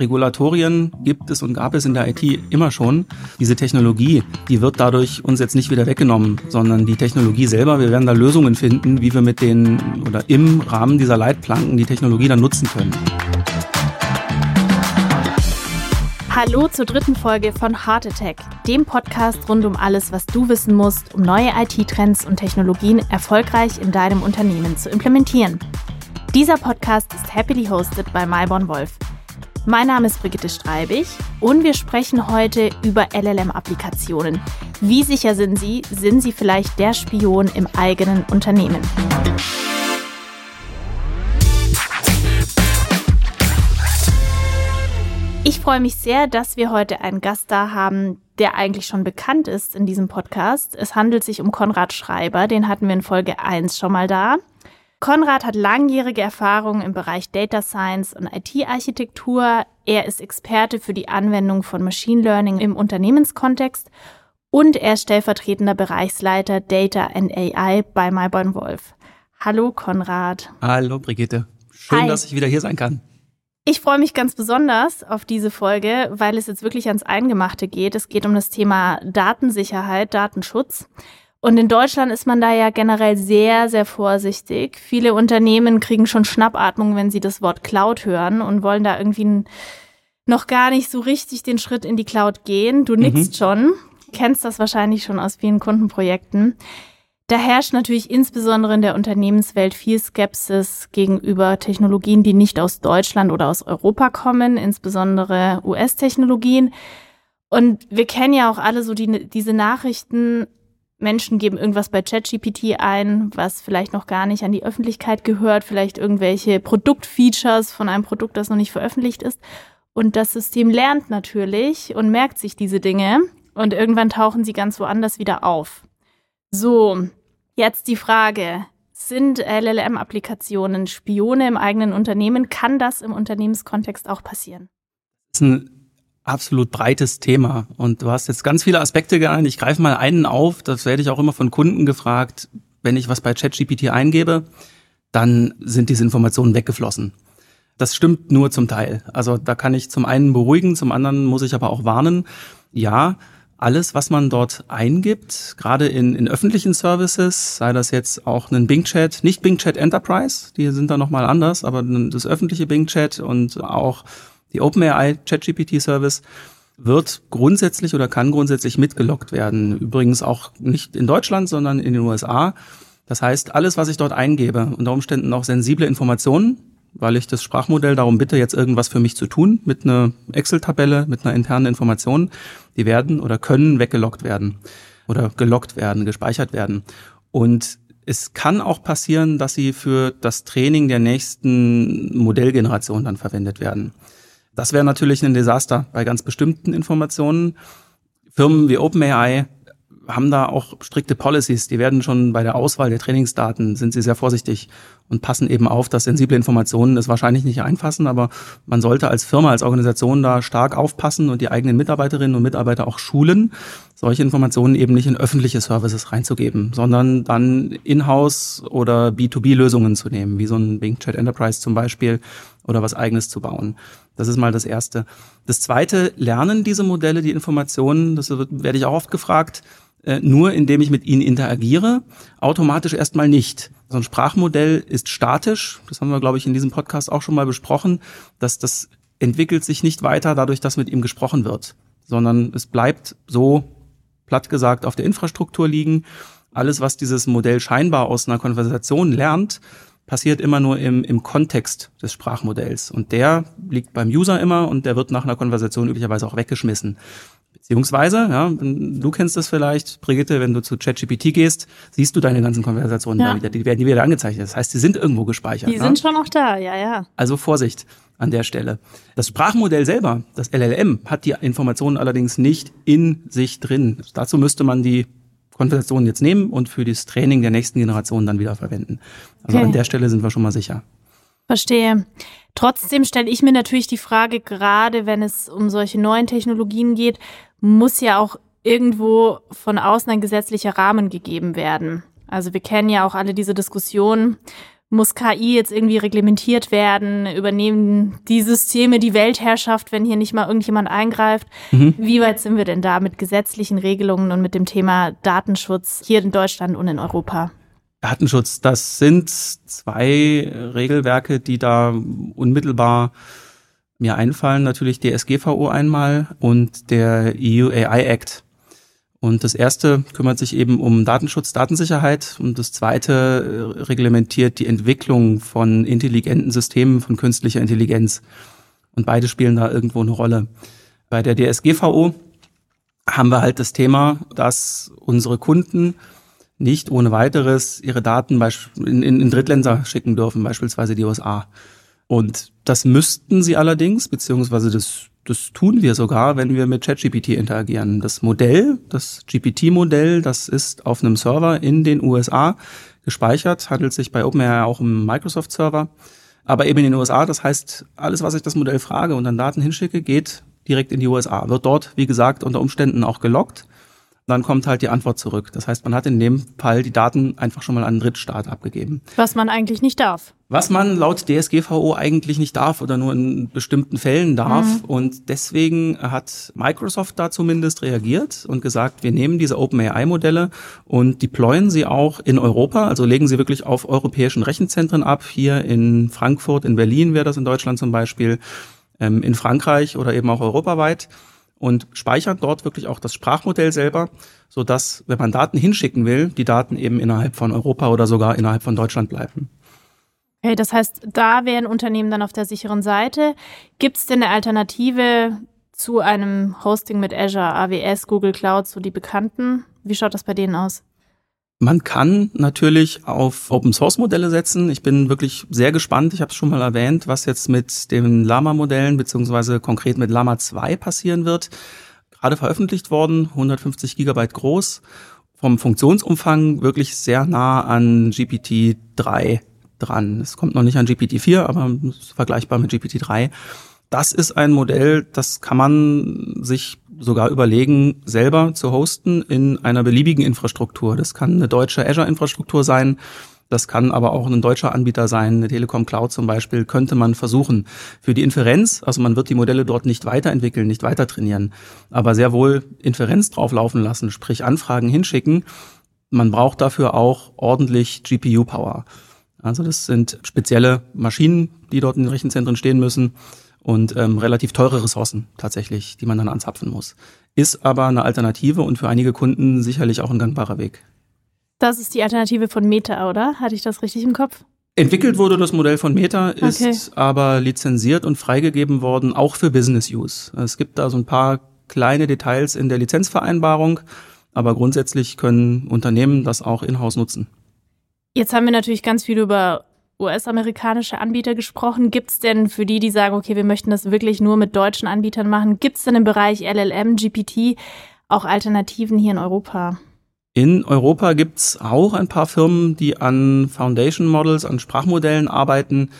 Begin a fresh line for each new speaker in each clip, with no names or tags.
Regulatorien gibt es und gab es in der IT immer schon. Diese Technologie, die wird dadurch uns jetzt nicht wieder weggenommen, sondern die Technologie selber, wir werden da Lösungen finden, wie wir mit den oder im Rahmen dieser Leitplanken die Technologie dann nutzen können.
Hallo zur dritten Folge von Heart Attack, dem Podcast rund um alles, was du wissen musst, um neue IT-Trends und Technologien erfolgreich in deinem Unternehmen zu implementieren. Dieser Podcast ist happily hosted bei Myborn Wolf. Mein Name ist Brigitte Streibig und wir sprechen heute über LLM-Applikationen. Wie sicher sind sie? Sind sie vielleicht der Spion im eigenen Unternehmen? Ich freue mich sehr, dass wir heute einen Gast da haben, der eigentlich schon bekannt ist in diesem Podcast. Es handelt sich um Konrad Schreiber, den hatten wir in Folge 1 schon mal da. Konrad hat langjährige Erfahrung im Bereich Data Science und IT-Architektur. Er ist Experte für die Anwendung von Machine Learning im Unternehmenskontext und er ist stellvertretender Bereichsleiter Data and AI bei Myborn Wolf. Hallo Konrad.
Hallo Brigitte. Schön,
Hi.
dass ich wieder hier sein kann.
Ich freue mich ganz besonders auf diese Folge, weil es jetzt wirklich ans Eingemachte geht. Es geht um das Thema Datensicherheit, Datenschutz. Und in Deutschland ist man da ja generell sehr, sehr vorsichtig. Viele Unternehmen kriegen schon Schnappatmung, wenn sie das Wort Cloud hören und wollen da irgendwie noch gar nicht so richtig den Schritt in die Cloud gehen. Du nickst schon, kennst das wahrscheinlich schon aus vielen Kundenprojekten. Da herrscht natürlich insbesondere in der Unternehmenswelt viel Skepsis gegenüber Technologien, die nicht aus Deutschland oder aus Europa kommen, insbesondere US-Technologien. Und wir kennen ja auch alle so die, diese Nachrichten, Menschen geben irgendwas bei ChatGPT ein, was vielleicht noch gar nicht an die Öffentlichkeit gehört, vielleicht irgendwelche Produktfeatures von einem Produkt, das noch nicht veröffentlicht ist. Und das System lernt natürlich und merkt sich diese Dinge und irgendwann tauchen sie ganz woanders wieder auf. So, jetzt die Frage. Sind LLM-Applikationen Spione im eigenen Unternehmen? Kann das im Unternehmenskontext auch passieren?
Das ist ein absolut breites Thema und du hast jetzt ganz viele Aspekte genannt. Ich greife mal einen auf, das werde ich auch immer von Kunden gefragt, wenn ich was bei ChatGPT eingebe, dann sind diese Informationen weggeflossen. Das stimmt nur zum Teil. Also da kann ich zum einen beruhigen, zum anderen muss ich aber auch warnen. Ja, alles, was man dort eingibt, gerade in, in öffentlichen Services, sei das jetzt auch ein Bing Chat, nicht Bing Chat Enterprise, die sind da nochmal anders, aber das öffentliche Bing Chat und auch die OpenAI ChatGPT Service wird grundsätzlich oder kann grundsätzlich mitgelockt werden. Übrigens auch nicht in Deutschland, sondern in den USA. Das heißt, alles, was ich dort eingebe, unter Umständen auch sensible Informationen, weil ich das Sprachmodell darum bitte, jetzt irgendwas für mich zu tun, mit einer Excel-Tabelle, mit einer internen Information, die werden oder können weggelockt werden oder gelockt werden, gespeichert werden. Und es kann auch passieren, dass sie für das Training der nächsten Modellgeneration dann verwendet werden. Das wäre natürlich ein Desaster bei ganz bestimmten Informationen. Firmen wie OpenAI haben da auch strikte Policies. Die werden schon bei der Auswahl der Trainingsdaten sind sie sehr vorsichtig und passen eben auf, dass sensible Informationen es wahrscheinlich nicht einfassen, aber man sollte als Firma, als Organisation da stark aufpassen und die eigenen Mitarbeiterinnen und Mitarbeiter auch schulen, solche Informationen eben nicht in öffentliche Services reinzugeben, sondern dann in-house oder B2B-Lösungen zu nehmen, wie so ein Bing Chat Enterprise zum Beispiel oder was eigenes zu bauen. Das ist mal das Erste. Das Zweite, lernen diese Modelle die Informationen, das werde ich auch oft gefragt, äh, nur indem ich mit ihnen interagiere, automatisch erstmal nicht. So ein Sprachmodell ist statisch, das haben wir, glaube ich, in diesem Podcast auch schon mal besprochen, dass das entwickelt sich nicht weiter dadurch, dass mit ihm gesprochen wird, sondern es bleibt so, platt gesagt, auf der Infrastruktur liegen. Alles, was dieses Modell scheinbar aus einer Konversation lernt, passiert immer nur im, im Kontext des Sprachmodells. Und der liegt beim User immer und der wird nach einer Konversation üblicherweise auch weggeschmissen. Beziehungsweise, ja, du kennst das vielleicht, Brigitte, wenn du zu ChatGPT gehst, siehst du deine ganzen Konversationen
Ja.
da wieder, die werden die wieder angezeichnet. Das heißt, die sind irgendwo gespeichert.
Die
ne?
sind schon noch da, ja, ja.
Also Vorsicht an der Stelle. Das Sprachmodell selber, das LLM, hat die Informationen allerdings nicht in sich drin. Dazu müsste man die Konversationen jetzt nehmen und für das Training der nächsten Generation dann wieder verwenden. Also
Okay.
an der Stelle sind wir schon mal sicher.
Verstehe. Trotzdem stelle ich mir natürlich die Frage, gerade wenn es um solche neuen Technologien geht, muss ja auch irgendwo von außen ein gesetzlicher Rahmen gegeben werden. Also wir kennen ja auch alle diese Diskussion, muss KI jetzt irgendwie reglementiert werden? Übernehmen die Systeme die Weltherrschaft, wenn hier nicht mal irgendjemand eingreift? Mhm. Wie weit sind wir denn da mit gesetzlichen Regelungen und mit dem Thema Datenschutz hier in Deutschland und in Europa?
Datenschutz, das sind zwei Regelwerke, die da unmittelbar mir einfallen. Natürlich DSGVO einmal und der EU AI Act. Und das erste kümmert sich eben um Datenschutz, Datensicherheit und das zweite äh, reglementiert die Entwicklung von intelligenten Systemen, von künstlicher Intelligenz. Und beide spielen da irgendwo eine Rolle. Bei der DSGVO haben wir halt das Thema, dass unsere Kunden nicht ohne weiteres ihre Daten in, Drittländer schicken dürfen, beispielsweise die USA. Und das müssten sie allerdings, beziehungsweise das das tun wir sogar, wenn wir mit ChatGPT interagieren. Das Modell, das GPT-Modell, das ist auf einem Server in den USA gespeichert, handelt sich bei OpenAI auch um Microsoft-Server, aber eben in den USA. Das heißt, alles, was ich das Modell frage und dann Daten hinschicke, geht direkt in die USA, wird dort, wie gesagt, unter Umständen auch gelockt dann kommt halt die Antwort zurück. Das heißt, man hat in dem Fall die Daten einfach schon mal an einen Drittstaat abgegeben.
Was man eigentlich nicht darf.
Was man laut DSGVO eigentlich nicht darf oder nur in bestimmten Fällen darf. Mhm. Und deswegen hat Microsoft da zumindest reagiert und gesagt, wir nehmen diese OpenAI-Modelle und deployen sie auch in Europa, also legen sie wirklich auf europäischen Rechenzentren ab. Hier in Frankfurt, in Berlin wäre das in Deutschland zum Beispiel, ähm, in Frankreich oder eben auch europaweit und speichern dort wirklich auch das Sprachmodell selber, so dass, wenn man Daten hinschicken will, die Daten eben innerhalb von Europa oder sogar innerhalb von Deutschland bleiben.
Okay, das heißt, da wären Unternehmen dann auf der sicheren Seite. Gibt es denn eine Alternative zu einem Hosting mit Azure, AWS, Google Cloud, so die bekannten? Wie schaut das bei denen aus?
Man kann natürlich auf Open Source Modelle setzen. Ich bin wirklich sehr gespannt. Ich habe es schon mal erwähnt, was jetzt mit den Lama Modellen beziehungsweise konkret mit Lama 2 passieren wird. Gerade veröffentlicht worden, 150 Gigabyte groß, vom Funktionsumfang wirklich sehr nah an GPT 3 dran. Es kommt noch nicht an GPT 4, aber vergleichbar mit GPT 3. Das ist ein Modell, das kann man sich sogar überlegen, selber zu hosten in einer beliebigen Infrastruktur. Das kann eine deutsche Azure-Infrastruktur sein. Das kann aber auch ein deutscher Anbieter sein, eine Telekom Cloud zum Beispiel, könnte man versuchen. Für die Inferenz, also man wird die Modelle dort nicht weiterentwickeln, nicht weiter trainieren, aber sehr wohl Inferenz drauflaufen lassen, sprich Anfragen hinschicken. Man braucht dafür auch ordentlich GPU-Power. Also das sind spezielle Maschinen, die dort in den Rechenzentren stehen müssen und ähm, relativ teure Ressourcen tatsächlich, die man dann anzapfen muss. Ist aber eine Alternative und für einige Kunden sicherlich auch ein gangbarer Weg.
Das ist die Alternative von Meta, oder? Hatte ich das richtig im Kopf?
Entwickelt wurde das Modell von Meta, ist okay. aber lizenziert und freigegeben worden, auch für Business Use. Es gibt da so ein paar kleine Details in der Lizenzvereinbarung, aber grundsätzlich können Unternehmen das auch in-house nutzen.
Jetzt haben wir natürlich ganz viel über US-amerikanische Anbieter gesprochen. Gibt es denn für die, die sagen, okay, wir möchten das wirklich nur mit deutschen Anbietern machen, gibt es denn im Bereich LLM, GPT auch Alternativen hier in Europa?
In Europa gibt es auch ein paar Firmen, die an Foundation Models, an Sprachmodellen arbeiten.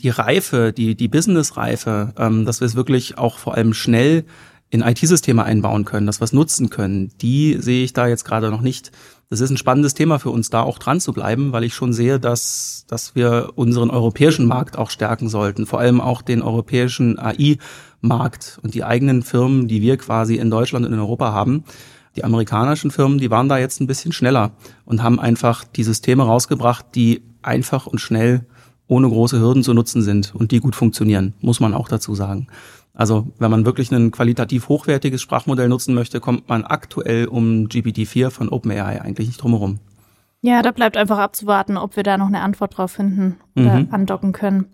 Die Reife, die, die Business-Reife, ähm, dass wir es wirklich auch vor allem schnell in IT-Systeme einbauen können, dass wir es nutzen können, die sehe ich da jetzt gerade noch nicht. Das ist ein spannendes Thema für uns, da auch dran zu bleiben, weil ich schon sehe, dass, dass wir unseren europäischen Markt auch stärken sollten, vor allem auch den europäischen AI-Markt und die eigenen Firmen, die wir quasi in Deutschland und in Europa haben. Die amerikanischen Firmen, die waren da jetzt ein bisschen schneller und haben einfach die Systeme rausgebracht, die einfach und schnell ohne große Hürden zu nutzen sind und die gut funktionieren, muss man auch dazu sagen. Also wenn man wirklich ein qualitativ hochwertiges Sprachmodell nutzen möchte, kommt man aktuell um GPT-4 von OpenAI eigentlich nicht drumherum.
Ja, da bleibt einfach abzuwarten, ob wir da noch eine Antwort drauf finden oder mhm. andocken können.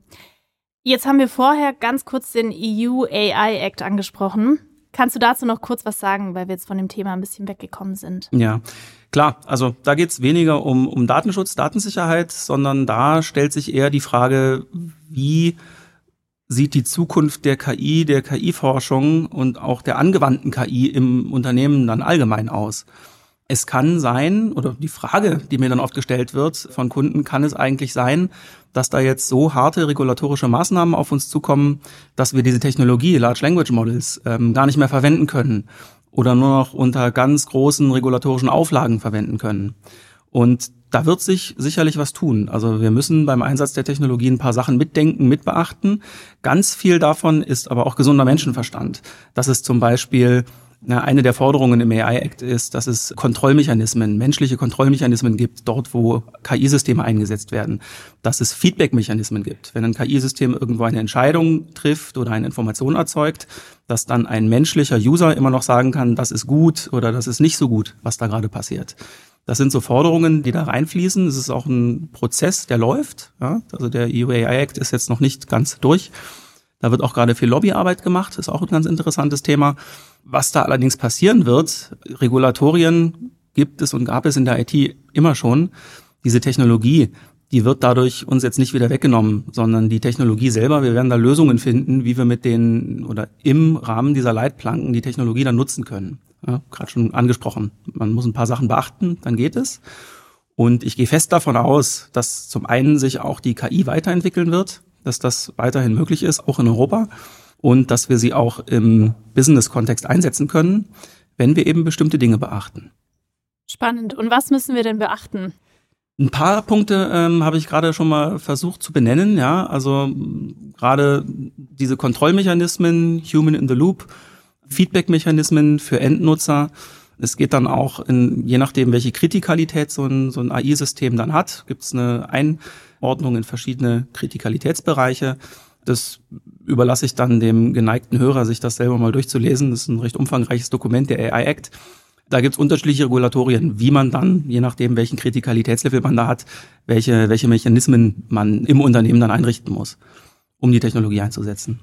Jetzt haben wir vorher ganz kurz den EU AI Act angesprochen. Kannst du dazu noch kurz was sagen, weil wir jetzt von dem Thema ein bisschen weggekommen sind?
Ja, klar. Also da geht es weniger um, um Datenschutz, Datensicherheit, sondern da stellt sich eher die Frage, wie sieht die Zukunft der KI, der KI-Forschung und auch der angewandten KI im Unternehmen dann allgemein aus? Es kann sein, oder die Frage, die mir dann oft gestellt wird von Kunden, kann es eigentlich sein, dass da jetzt so harte regulatorische Maßnahmen auf uns zukommen, dass wir diese Technologie, Large Language Models, ähm, gar nicht mehr verwenden können oder nur noch unter ganz großen regulatorischen Auflagen verwenden können. Und da wird sich sicherlich was tun. Also wir müssen beim Einsatz der Technologie ein paar Sachen mitdenken, mitbeachten. Ganz viel davon ist aber auch gesunder Menschenverstand. Das ist zum Beispiel na, eine der Forderungen im AI Act ist, dass es Kontrollmechanismen, menschliche Kontrollmechanismen gibt, dort wo KI-Systeme eingesetzt werden. Dass es Feedback-Mechanismen gibt. Wenn ein KI-System irgendwo eine Entscheidung trifft oder eine Information erzeugt, dass dann ein menschlicher User immer noch sagen kann, das ist gut oder das ist nicht so gut, was da gerade passiert. Das sind so Forderungen, die da reinfließen. Es ist auch ein Prozess, der läuft. Ja? Also der EU AI Act ist jetzt noch nicht ganz durch. Da wird auch gerade viel Lobbyarbeit gemacht, ist auch ein ganz interessantes Thema. Was da allerdings passieren wird, Regulatorien gibt es und gab es in der IT immer schon. Diese Technologie, die wird dadurch uns jetzt nicht wieder weggenommen, sondern die Technologie selber, wir werden da Lösungen finden, wie wir mit den oder im Rahmen dieser Leitplanken die Technologie dann nutzen können. Ja, Gerade schon angesprochen. Man muss ein paar Sachen beachten, dann geht es. Und ich gehe fest davon aus, dass zum einen sich auch die KI weiterentwickeln wird dass das weiterhin möglich ist, auch in Europa und dass wir sie auch im Business-Kontext einsetzen können, wenn wir eben bestimmte Dinge beachten.
Spannend. Und was müssen wir denn beachten?
Ein paar Punkte ähm, habe ich gerade schon mal versucht zu benennen. Ja, also gerade diese Kontrollmechanismen, Human in the Loop, Feedback-Mechanismen für Endnutzer. Es geht dann auch in, je nachdem, welche Kritikalität so ein, so ein AI-System dann hat, gibt es eine ein Ordnung in verschiedene Kritikalitätsbereiche. Das überlasse ich dann dem geneigten Hörer, sich das selber mal durchzulesen. Das ist ein recht umfangreiches Dokument, der AI Act. Da gibt es unterschiedliche Regulatorien, wie man dann, je nachdem, welchen Kritikalitätslevel man da hat, welche, welche Mechanismen man im Unternehmen dann einrichten muss, um die Technologie einzusetzen.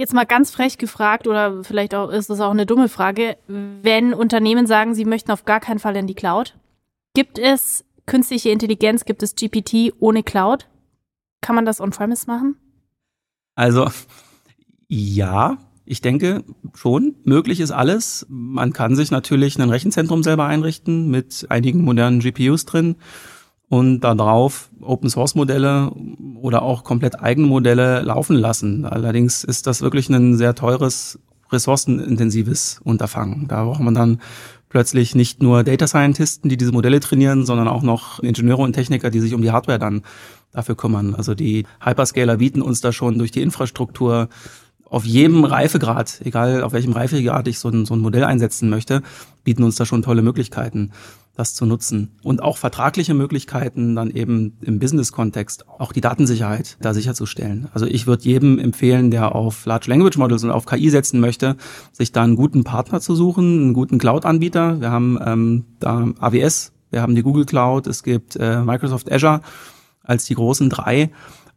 Jetzt mal ganz frech gefragt, oder vielleicht auch ist das auch eine dumme Frage, wenn Unternehmen sagen, sie möchten auf gar keinen Fall in die Cloud, gibt es künstliche Intelligenz gibt es GPT ohne Cloud. Kann man das on-premise machen?
Also ja, ich denke schon, möglich ist alles. Man kann sich natürlich ein Rechenzentrum selber einrichten mit einigen modernen GPUs drin und darauf Open Source Modelle oder auch komplett eigene Modelle laufen lassen. Allerdings ist das wirklich ein sehr teures, ressourcenintensives Unterfangen. Da braucht man dann plötzlich nicht nur Data Scientisten, die diese Modelle trainieren, sondern auch noch Ingenieure und Techniker, die sich um die Hardware dann dafür kümmern. Also die Hyperscaler bieten uns da schon durch die Infrastruktur auf jedem Reifegrad, egal auf welchem Reifegrad ich so ein, so ein Modell einsetzen möchte, bieten uns da schon tolle Möglichkeiten das zu nutzen. Und auch vertragliche Möglichkeiten, dann eben im Business-Kontext auch die Datensicherheit da sicherzustellen. Also ich würde jedem empfehlen, der auf Large Language Models und auf KI setzen möchte, sich da einen guten Partner zu suchen, einen guten Cloud-Anbieter. Wir haben ähm, da AWS, wir haben die Google Cloud, es gibt äh, Microsoft Azure als die großen drei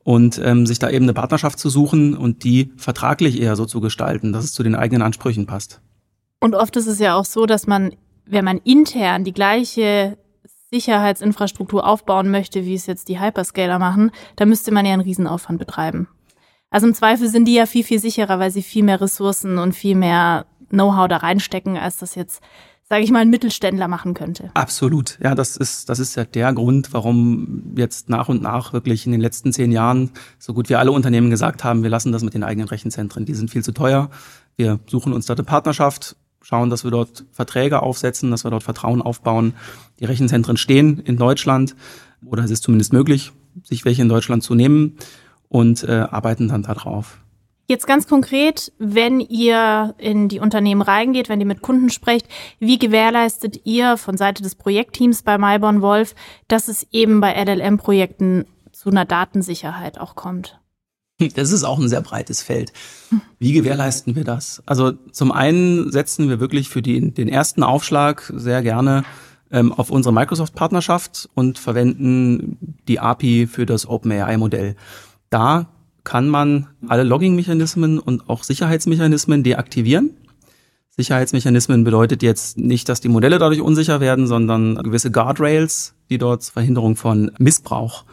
und ähm, sich da eben eine Partnerschaft zu suchen und die vertraglich eher so zu gestalten, dass es zu den eigenen Ansprüchen passt.
Und oft ist es ja auch so, dass man wenn man intern die gleiche Sicherheitsinfrastruktur aufbauen möchte, wie es jetzt die Hyperscaler machen, dann müsste man ja einen Riesenaufwand betreiben. Also im Zweifel sind die ja viel, viel sicherer, weil sie viel mehr Ressourcen und viel mehr Know-how da reinstecken, als das jetzt, sage ich mal, ein Mittelständler machen könnte.
Absolut. Ja, das ist, das ist ja der Grund, warum jetzt nach und nach wirklich in den letzten zehn Jahren so gut wie alle Unternehmen gesagt haben, wir lassen das mit den eigenen Rechenzentren. Die sind viel zu teuer. Wir suchen uns da eine Partnerschaft schauen, dass wir dort Verträge aufsetzen, dass wir dort Vertrauen aufbauen. Die Rechenzentren stehen in Deutschland oder es ist zumindest möglich, sich welche in Deutschland zu nehmen und äh, arbeiten dann darauf.
Jetzt ganz konkret, wenn ihr in die Unternehmen reingeht, wenn ihr mit Kunden sprecht, wie gewährleistet ihr von Seite des Projektteams bei Myborn Wolf, dass es eben bei LLM-Projekten zu einer Datensicherheit auch kommt?
Das ist auch ein sehr breites Feld. Wie gewährleisten wir das? Also zum einen setzen wir wirklich für die, den ersten Aufschlag sehr gerne ähm, auf unsere Microsoft-Partnerschaft und verwenden die API für das OpenAI-Modell. Da kann man alle Logging-Mechanismen und auch Sicherheitsmechanismen deaktivieren. Sicherheitsmechanismen bedeutet jetzt nicht, dass die Modelle dadurch unsicher werden, sondern gewisse Guardrails, die dort Verhinderung von Missbrauch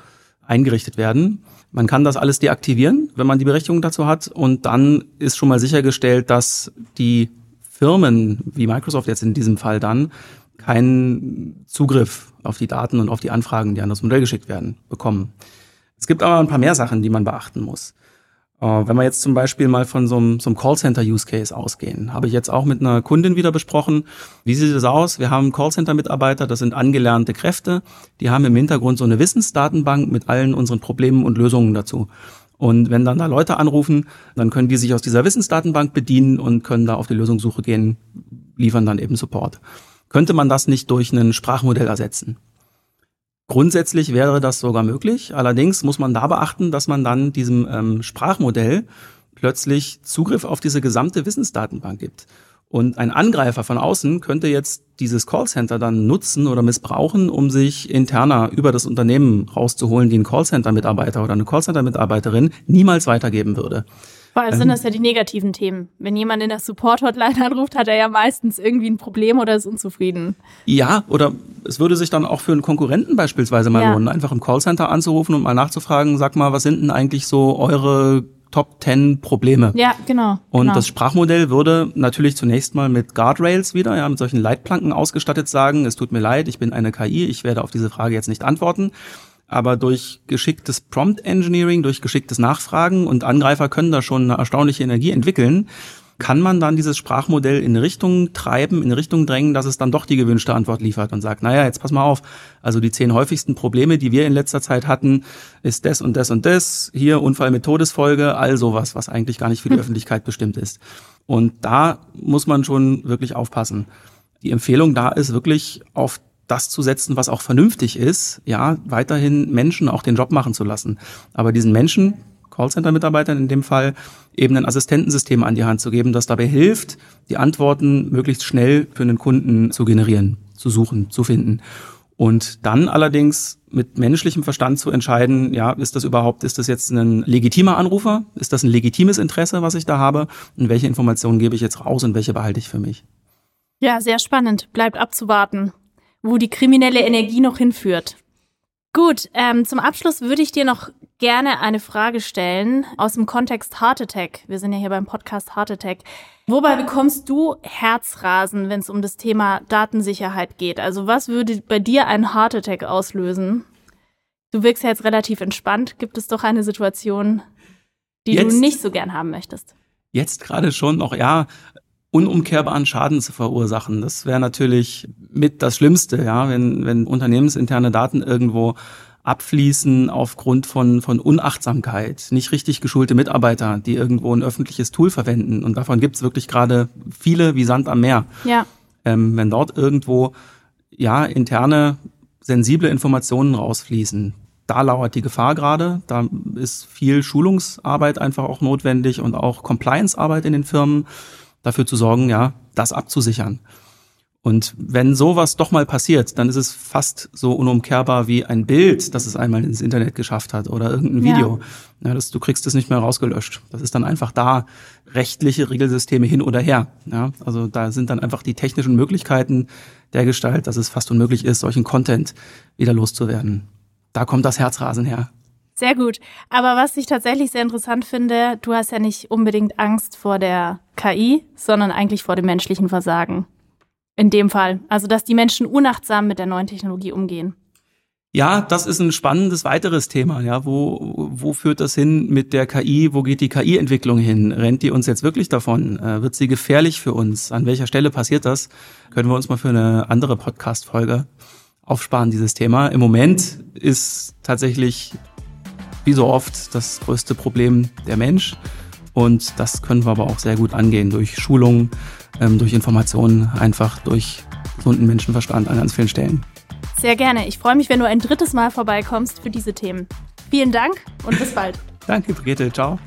eingerichtet werden. Man kann das alles deaktivieren, wenn man die Berechtigung dazu hat. Und dann ist schon mal sichergestellt, dass die Firmen, wie Microsoft jetzt in diesem Fall dann, keinen Zugriff auf die Daten und auf die Anfragen, die an das Modell geschickt werden, bekommen. Es gibt aber ein paar mehr Sachen, die man beachten muss. Äh, wenn wir jetzt zum Beispiel mal von so einem, so einem Callcenter-Use-Case ausgehen, habe ich jetzt auch mit einer Kundin wieder besprochen. Wie sieht es aus? Wir haben Callcenter-Mitarbeiter, das sind angelernte Kräfte, die haben im Hintergrund so eine Wissensdatenbank mit allen unseren Problemen und Lösungen dazu. Und wenn dann da Leute anrufen, dann können die sich aus dieser Wissensdatenbank bedienen und können da auf die Lösungssuche gehen, liefern dann eben Support. Könnte man das nicht durch ein Sprachmodell ersetzen? Grundsätzlich wäre das sogar möglich. Allerdings muss man da beachten, dass man dann diesem ähm, Sprachmodell plötzlich Zugriff auf diese gesamte Wissensdatenbank gibt. Und ein Angreifer von außen könnte jetzt dieses Callcenter dann nutzen oder missbrauchen, um sich interner über das Unternehmen rauszuholen, die ein Callcenter-Mitarbeiter oder eine Callcenter-Mitarbeiterin niemals weitergeben würde.
Vor allem sind ähm. das ja die negativen Themen. Wenn jemand in der Support-Hotline anruft, hat er ja meistens irgendwie ein Problem oder ist unzufrieden.
Ja, oder es würde sich dann auch für einen Konkurrenten beispielsweise mal ja. lohnen, einfach im Callcenter anzurufen und mal nachzufragen, sag mal, was sind denn eigentlich so eure Top 10 Probleme.
Ja, genau.
Und
genau.
das Sprachmodell würde natürlich zunächst mal mit Guardrails wieder, ja, mit solchen Leitplanken ausgestattet sagen, es tut mir leid, ich bin eine KI, ich werde auf diese Frage jetzt nicht antworten aber durch geschicktes Prompt Engineering, durch geschicktes Nachfragen und Angreifer können da schon eine erstaunliche Energie entwickeln, kann man dann dieses Sprachmodell in Richtung treiben, in Richtung drängen, dass es dann doch die gewünschte Antwort liefert und sagt, naja, jetzt pass mal auf, also die zehn häufigsten Probleme, die wir in letzter Zeit hatten, ist das und das und das, hier Unfall mit Todesfolge, all sowas, was eigentlich gar nicht für die hm. Öffentlichkeit bestimmt ist. Und da muss man schon wirklich aufpassen. Die Empfehlung da ist wirklich auf das zu setzen, was auch vernünftig ist, ja, weiterhin Menschen auch den Job machen zu lassen. Aber diesen Menschen, Callcenter-Mitarbeitern in dem Fall, eben ein Assistentensystem an die Hand zu geben, das dabei hilft, die Antworten möglichst schnell für einen Kunden zu generieren, zu suchen, zu finden. Und dann allerdings mit menschlichem Verstand zu entscheiden, ja, ist das überhaupt, ist das jetzt ein legitimer Anrufer? Ist das ein legitimes Interesse, was ich da habe? Und welche Informationen gebe ich jetzt raus und welche behalte ich für mich?
Ja, sehr spannend. Bleibt abzuwarten wo die kriminelle Energie noch hinführt. Gut, ähm, zum Abschluss würde ich dir noch gerne eine Frage stellen aus dem Kontext Heart Attack. Wir sind ja hier beim Podcast Heart Attack. Wobei bekommst du Herzrasen, wenn es um das Thema Datensicherheit geht? Also was würde bei dir einen Heart Attack auslösen? Du wirkst ja jetzt relativ entspannt. Gibt es doch eine Situation, die jetzt, du nicht so gern haben möchtest?
Jetzt gerade schon noch, ja unumkehrbaren Schaden zu verursachen. Das wäre natürlich mit das Schlimmste, ja, wenn, wenn unternehmensinterne Daten irgendwo abfließen aufgrund von, von Unachtsamkeit, nicht richtig geschulte Mitarbeiter, die irgendwo ein öffentliches Tool verwenden. Und davon gibt's wirklich gerade viele wie Sand am Meer.
Ja.
Ähm, wenn dort irgendwo ja interne sensible Informationen rausfließen, da lauert die Gefahr gerade. Da ist viel Schulungsarbeit einfach auch notwendig und auch Compliance-Arbeit in den Firmen dafür zu sorgen, ja, das abzusichern. Und wenn sowas doch mal passiert, dann ist es fast so unumkehrbar wie ein Bild, das es einmal ins Internet geschafft hat oder irgendein Video. Ja. ja das, du kriegst es nicht mehr rausgelöscht. Das ist dann einfach da. Rechtliche Regelsysteme hin oder her. Ja, also da sind dann einfach die technischen Möglichkeiten der Gestalt, dass es fast unmöglich ist, solchen Content wieder loszuwerden. Da kommt das Herzrasen her.
Sehr gut. Aber was ich tatsächlich sehr interessant finde, du hast ja nicht unbedingt Angst vor der KI, sondern eigentlich vor dem menschlichen Versagen. In dem Fall. Also, dass die Menschen unachtsam mit der neuen Technologie umgehen.
Ja, das ist ein spannendes weiteres Thema. Ja, wo, wo führt das hin mit der KI? Wo geht die KI-Entwicklung hin? Rennt die uns jetzt wirklich davon? Äh, wird sie gefährlich für uns? An welcher Stelle passiert das? Können wir uns mal für eine andere Podcast-Folge aufsparen, dieses Thema. Im Moment ist tatsächlich wie so oft das größte Problem der Mensch. Und das können wir aber auch sehr gut angehen durch Schulungen, ähm, durch Informationen, einfach durch gesunden Menschenverstand an ganz vielen Stellen.
Sehr gerne. Ich freue mich, wenn du ein drittes Mal vorbeikommst für diese Themen. Vielen Dank und bis bald.
Danke, Brigitte. Ciao.